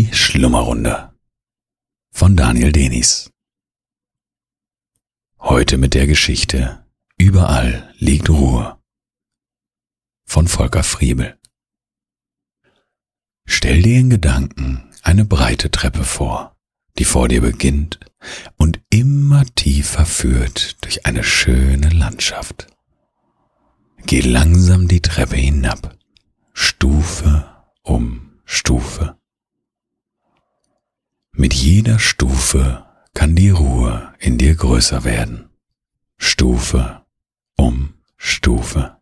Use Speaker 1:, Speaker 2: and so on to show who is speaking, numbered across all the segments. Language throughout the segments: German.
Speaker 1: Die Schlummerrunde von Daniel Denis. Heute mit der Geschichte Überall liegt Ruhe von Volker Friebel. Stell dir in Gedanken eine breite Treppe vor, die vor dir beginnt und immer tiefer führt durch eine schöne Landschaft. Geh langsam die Treppe hinab, Stufe um Stufe. Mit jeder Stufe kann die Ruhe in dir größer werden. Stufe um Stufe.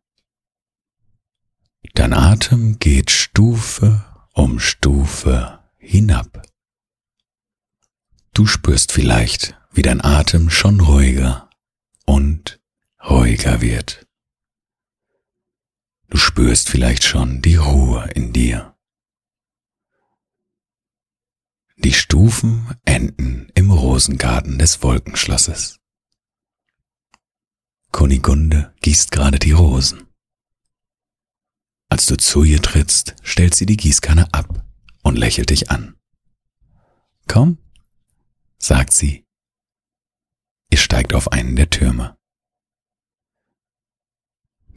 Speaker 1: Dein Atem geht Stufe um Stufe hinab. Du spürst vielleicht, wie dein Atem schon ruhiger und ruhiger wird. Du spürst vielleicht schon die Ruhe in dir. Die Stufen enden im Rosengarten des Wolkenschlosses. Kunigunde gießt gerade die Rosen. Als du zu ihr trittst, stellt sie die Gießkanne ab und lächelt dich an. Komm, sagt sie. Ihr steigt auf einen der Türme.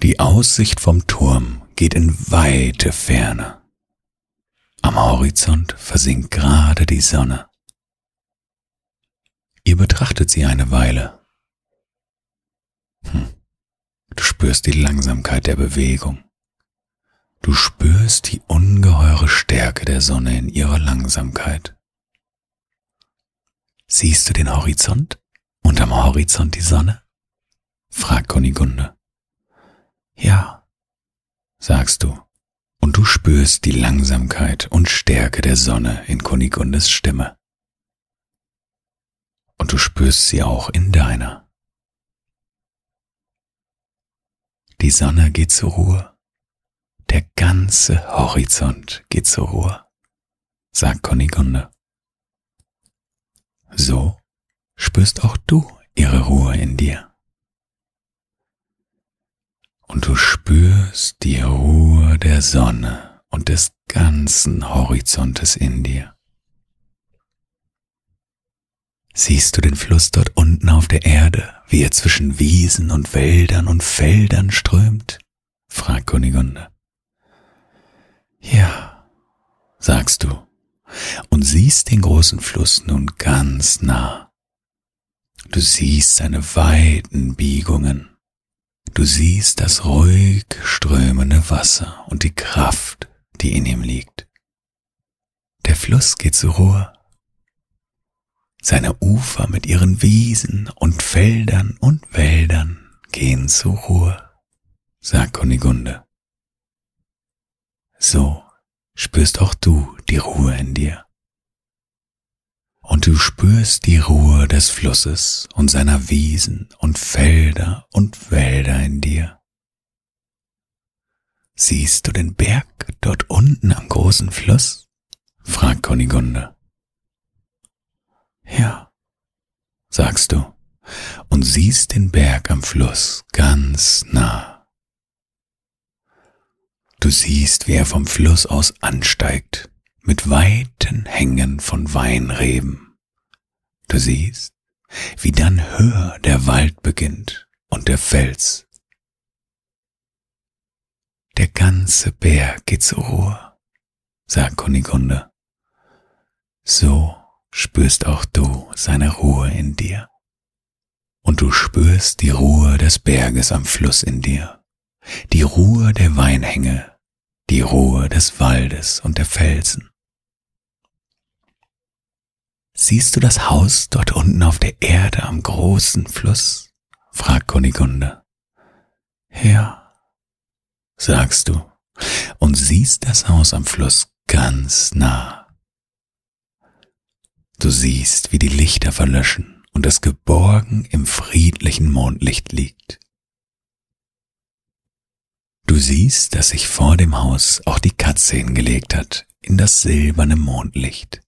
Speaker 1: Die Aussicht vom Turm geht in weite Ferne. Am Horizont versinkt gerade die Sonne. Ihr betrachtet sie eine Weile. Hm. Du spürst die Langsamkeit der Bewegung. Du spürst die ungeheure Stärke der Sonne in ihrer Langsamkeit. Siehst du den Horizont und am Horizont die Sonne? fragt Kunigunde. Ja, sagst du und du spürst die Langsamkeit und Stärke der Sonne in Kunigundes Stimme. Und du spürst sie auch in deiner. Die Sonne geht zur Ruhe. Der ganze Horizont geht zur Ruhe, sagt Kunigunde. So spürst auch du ihre Ruhe in dir und du spürst die Ruhe der Sonne und des ganzen Horizontes in dir. Siehst du den Fluss dort unten auf der Erde, wie er zwischen Wiesen und Wäldern und Feldern strömt? fragt Kunigunde. Ja, sagst du, und siehst den großen Fluss nun ganz nah. Du siehst seine weiten Biegungen Du siehst das ruhig strömende Wasser und die Kraft, die in ihm liegt. Der Fluss geht zur Ruhe. Seine Ufer mit ihren Wiesen und Feldern und Wäldern gehen zur Ruhe, sagt Kunigunde. So spürst auch du die Ruhe in dir und du spürst die Ruhe des Flusses und seiner Wiesen und Felder und Wälder in dir. Siehst du den Berg dort unten am großen Fluss? fragt Kunigunde. Ja, sagst du, und siehst den Berg am Fluss ganz nah. Du siehst, wie er vom Fluss aus ansteigt mit weiten Hängen von Weinreben. Du siehst, wie dann höher der Wald beginnt und der Fels. Der ganze Berg geht zur Ruhe, sagt Kunigunde. So spürst auch du seine Ruhe in dir. Und du spürst die Ruhe des Berges am Fluss in dir, die Ruhe der Weinhänge, die Ruhe des Waldes und der Felsen. Siehst du das Haus dort unten auf der Erde am großen Fluss? fragt Kunigunde. Ja, sagst du, und siehst das Haus am Fluss ganz nah. Du siehst, wie die Lichter verlöschen und es geborgen im friedlichen Mondlicht liegt. Du siehst, dass sich vor dem Haus auch die Katze hingelegt hat in das silberne Mondlicht.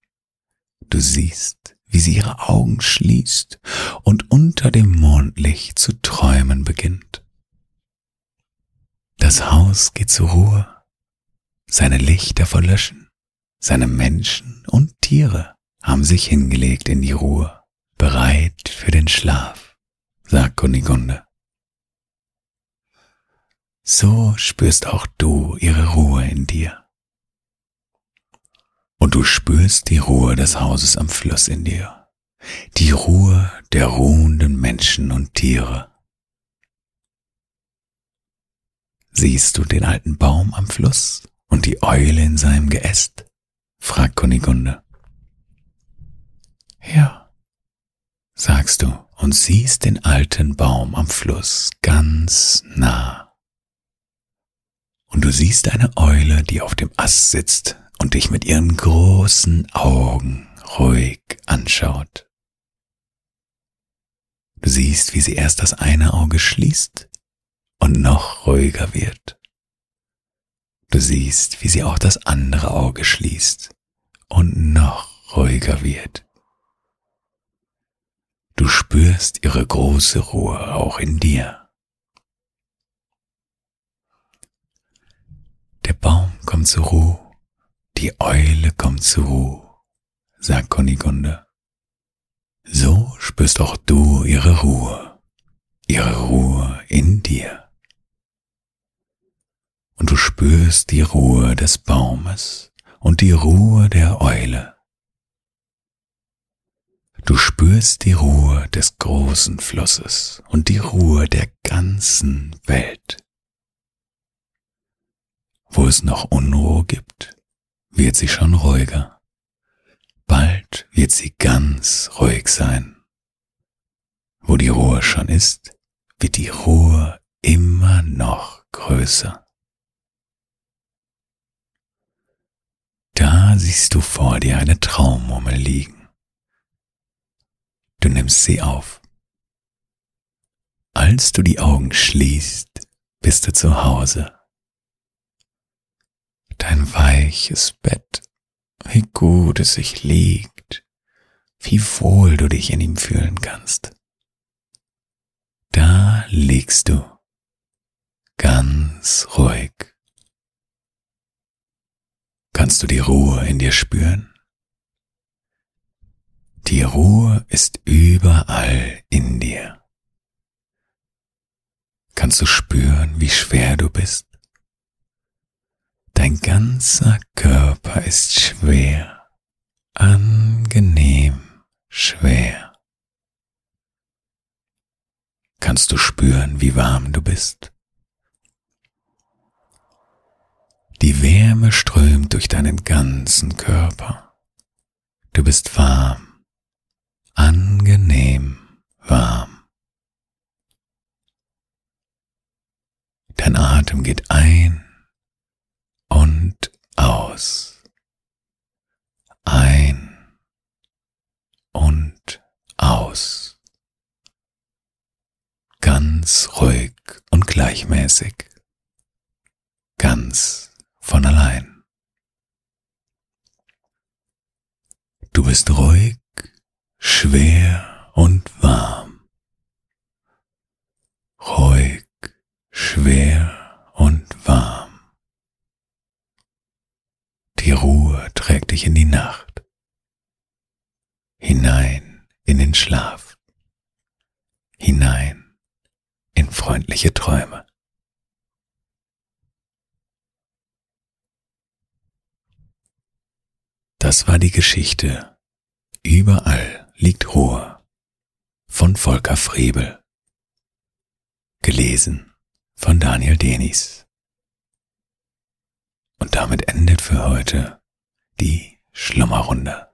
Speaker 1: Du siehst, wie sie ihre Augen schließt und unter dem Mondlicht zu träumen beginnt. Das Haus geht zur Ruhe, seine Lichter verlöschen, seine Menschen und Tiere haben sich hingelegt in die Ruhe, bereit für den Schlaf, sagt Kunigunde. So spürst auch du ihre Ruhe in dir. Du spürst die Ruhe des Hauses am Fluss in dir, die Ruhe der ruhenden Menschen und Tiere. Siehst du den alten Baum am Fluss und die Eule in seinem Geäst? fragt Kunigunde. Ja, sagst du und siehst den alten Baum am Fluss ganz nah. Und du siehst eine Eule, die auf dem Ast sitzt und dich mit ihren großen Augen ruhig anschaut. Du siehst, wie sie erst das eine Auge schließt und noch ruhiger wird. Du siehst, wie sie auch das andere Auge schließt und noch ruhiger wird. Du spürst ihre große Ruhe auch in dir. Der Baum kommt zur Ruhe, die Eule kommt zur Ruhe, sagt Kunigunde. So spürst auch du ihre Ruhe, ihre Ruhe in dir und du spürst die Ruhe des Baumes und die Ruhe der Eule. Du spürst die Ruhe des großen Flusses und die Ruhe der ganzen Welt. Wo es noch Unruhe gibt, wird sie schon ruhiger. Bald wird sie ganz ruhig sein. Wo die Ruhe schon ist, wird die Ruhe immer noch größer. Da siehst du vor dir eine Traummummel liegen. Du nimmst sie auf. Als du die Augen schließt, bist du zu Hause. Dein weiches Bett, wie gut es sich liegt, wie wohl du dich in ihm fühlen kannst. Da liegst du ganz ruhig. Kannst du die Ruhe in dir spüren? Die Ruhe ist überall in dir. Kannst du spüren, wie schwer du bist? Ganzer Körper ist schwer, angenehm schwer. Kannst du spüren, wie warm du bist? Die Wärme strömt durch deinen ganzen Körper. Du bist warm, angenehm warm. Dein Atem geht ein und aus. Ein und aus. Ganz ruhig und gleichmäßig. Ganz von allein. Du bist ruhig, schwer und warm. Ruhig, schwer und warm. Die Ruhe trägt dich in die Nacht, hinein in den Schlaf, hinein in freundliche Träume. Das war die Geschichte Überall liegt Ruhe von Volker Frebel. Gelesen von Daniel Denis. Und damit endet für heute die Schlummerrunde.